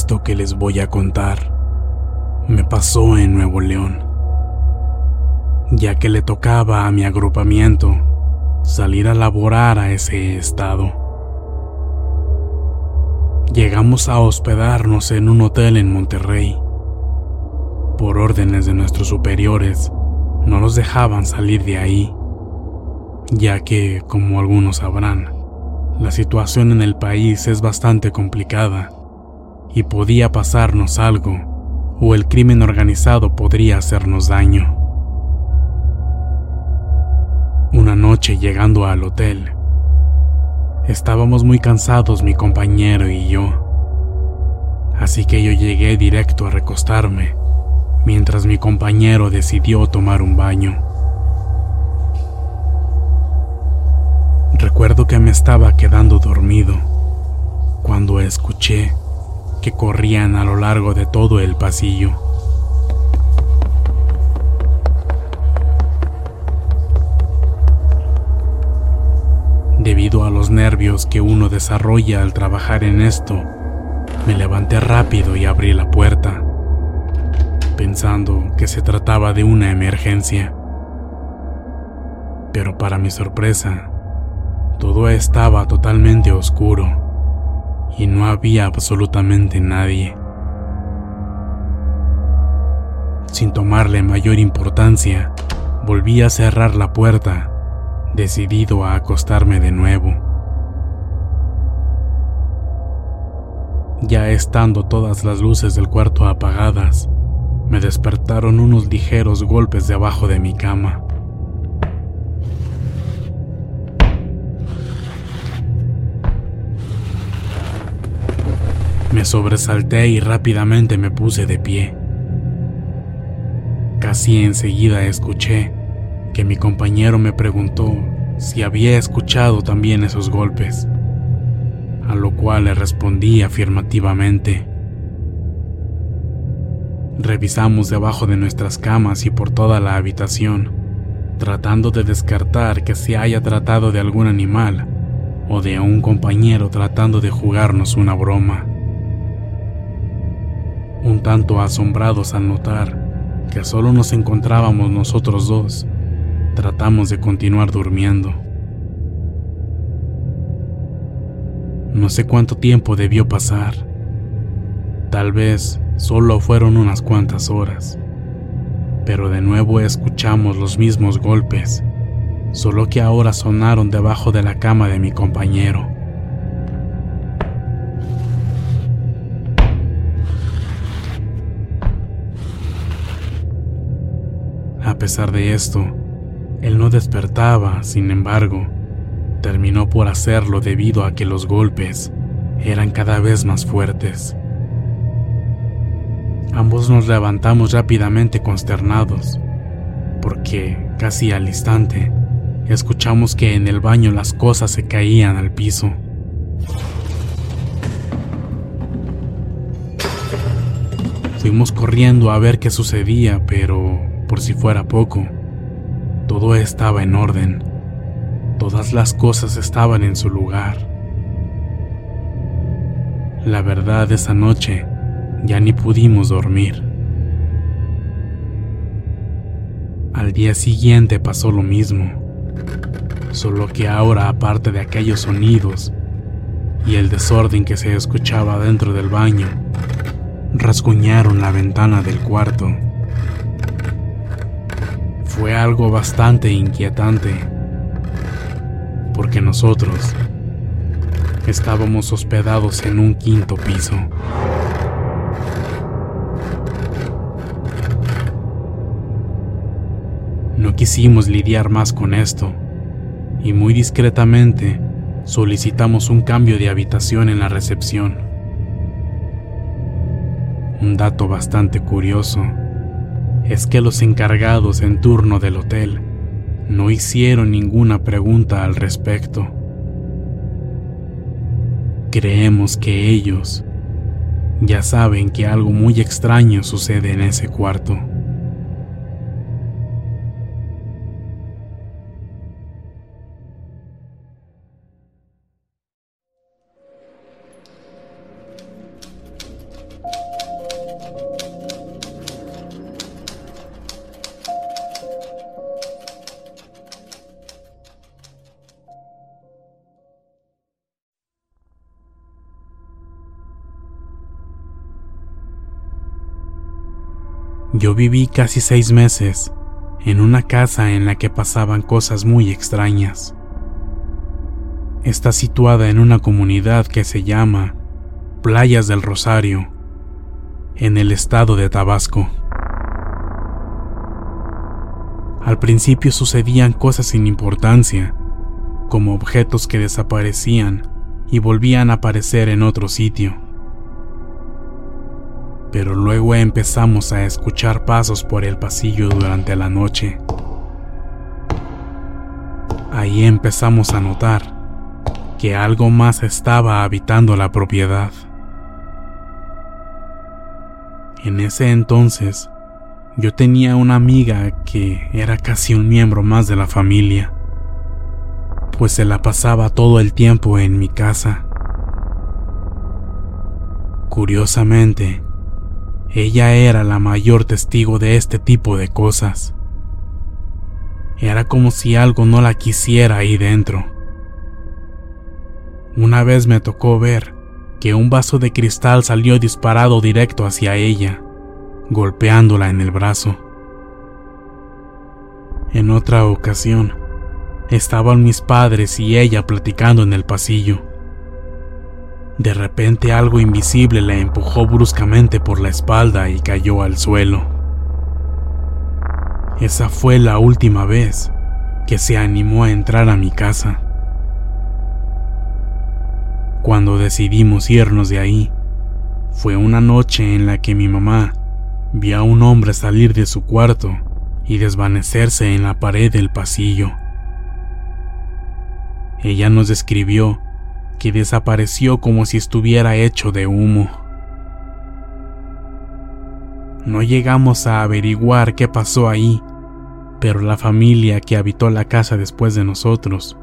Esto que les voy a contar me pasó en Nuevo León, ya que le tocaba a mi agrupamiento salir a laborar a ese estado. Llegamos a hospedarnos en un hotel en Monterrey. Por órdenes de nuestros superiores, no nos dejaban salir de ahí, ya que, como algunos sabrán, la situación en el país es bastante complicada y podía pasarnos algo, o el crimen organizado podría hacernos daño. Una noche llegando al hotel, estábamos muy cansados mi compañero y yo, así que yo llegué directo a recostarme, mientras mi compañero decidió tomar un baño. Recuerdo que me estaba quedando dormido cuando escuché corrían a lo largo de todo el pasillo. Debido a los nervios que uno desarrolla al trabajar en esto, me levanté rápido y abrí la puerta, pensando que se trataba de una emergencia. Pero para mi sorpresa, todo estaba totalmente oscuro y no había absolutamente nadie. Sin tomarle mayor importancia, volví a cerrar la puerta, decidido a acostarme de nuevo. Ya estando todas las luces del cuarto apagadas, me despertaron unos ligeros golpes debajo de mi cama. Me sobresalté y rápidamente me puse de pie. Casi enseguida escuché que mi compañero me preguntó si había escuchado también esos golpes, a lo cual le respondí afirmativamente. Revisamos debajo de nuestras camas y por toda la habitación, tratando de descartar que se haya tratado de algún animal o de un compañero tratando de jugarnos una broma un tanto asombrados al notar que solo nos encontrábamos nosotros dos, tratamos de continuar durmiendo. No sé cuánto tiempo debió pasar. Tal vez solo fueron unas cuantas horas. Pero de nuevo escuchamos los mismos golpes, solo que ahora sonaron debajo de la cama de mi compañero, A pesar de esto, él no despertaba, sin embargo, terminó por hacerlo debido a que los golpes eran cada vez más fuertes. Ambos nos levantamos rápidamente consternados, porque casi al instante escuchamos que en el baño las cosas se caían al piso. Fuimos corriendo a ver qué sucedía, pero por si fuera poco, todo estaba en orden. Todas las cosas estaban en su lugar. La verdad, esa noche ya ni pudimos dormir. Al día siguiente pasó lo mismo, solo que ahora aparte de aquellos sonidos y el desorden que se escuchaba dentro del baño, rasguñaron la ventana del cuarto. Fue algo bastante inquietante, porque nosotros estábamos hospedados en un quinto piso. No quisimos lidiar más con esto y muy discretamente solicitamos un cambio de habitación en la recepción. Un dato bastante curioso es que los encargados en turno del hotel no hicieron ninguna pregunta al respecto. Creemos que ellos ya saben que algo muy extraño sucede en ese cuarto. Yo viví casi seis meses en una casa en la que pasaban cosas muy extrañas. Está situada en una comunidad que se llama Playas del Rosario, en el estado de Tabasco. Al principio sucedían cosas sin importancia, como objetos que desaparecían y volvían a aparecer en otro sitio pero luego empezamos a escuchar pasos por el pasillo durante la noche. Ahí empezamos a notar que algo más estaba habitando la propiedad. En ese entonces, yo tenía una amiga que era casi un miembro más de la familia, pues se la pasaba todo el tiempo en mi casa. Curiosamente, ella era la mayor testigo de este tipo de cosas. Era como si algo no la quisiera ahí dentro. Una vez me tocó ver que un vaso de cristal salió disparado directo hacia ella, golpeándola en el brazo. En otra ocasión, estaban mis padres y ella platicando en el pasillo. De repente algo invisible la empujó bruscamente por la espalda y cayó al suelo. Esa fue la última vez que se animó a entrar a mi casa. Cuando decidimos irnos de ahí, fue una noche en la que mi mamá vio a un hombre salir de su cuarto y desvanecerse en la pared del pasillo. Ella nos describió que desapareció como si estuviera hecho de humo. No llegamos a averiguar qué pasó ahí, pero la familia que habitó la casa después de nosotros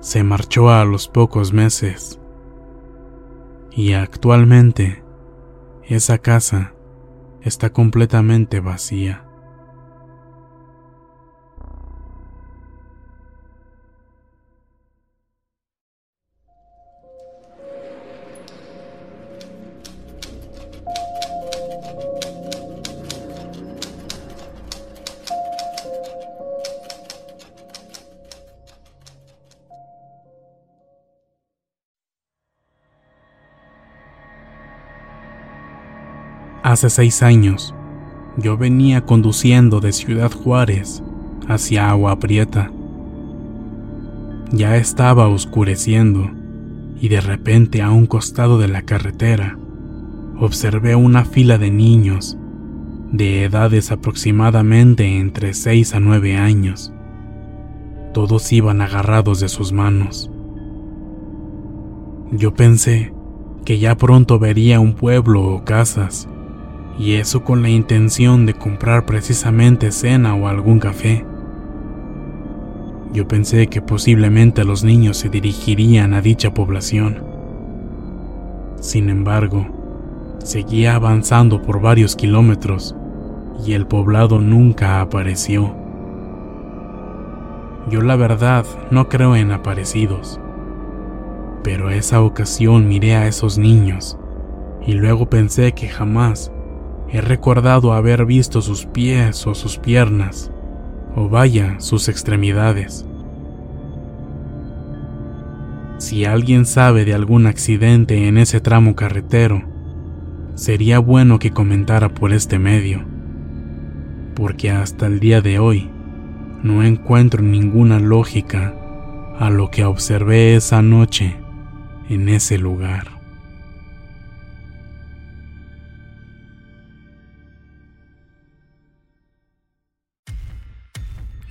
se marchó a los pocos meses. Y actualmente esa casa está completamente vacía. Hace seis años, Yo venía conduciendo de Ciudad Juárez hacia Agua Prieta. Ya estaba oscureciendo y de repente a un costado de la carretera observé una fila de niños de edades aproximadamente entre 6 a 9 años. Todos iban agarrados de sus manos. Yo pensé que ya pronto vería un pueblo o casas, y eso con la intención de comprar precisamente cena o algún café. Yo pensé que posiblemente los niños se dirigirían a dicha población. Sin embargo, seguía avanzando por varios kilómetros y el poblado nunca apareció. Yo la verdad no creo en aparecidos, pero esa ocasión miré a esos niños y luego pensé que jamás he recordado haber visto sus pies o sus piernas, o vaya, sus extremidades. Si alguien sabe de algún accidente en ese tramo carretero, sería bueno que comentara por este medio porque hasta el día de hoy no encuentro ninguna lógica a lo que observé esa noche en ese lugar.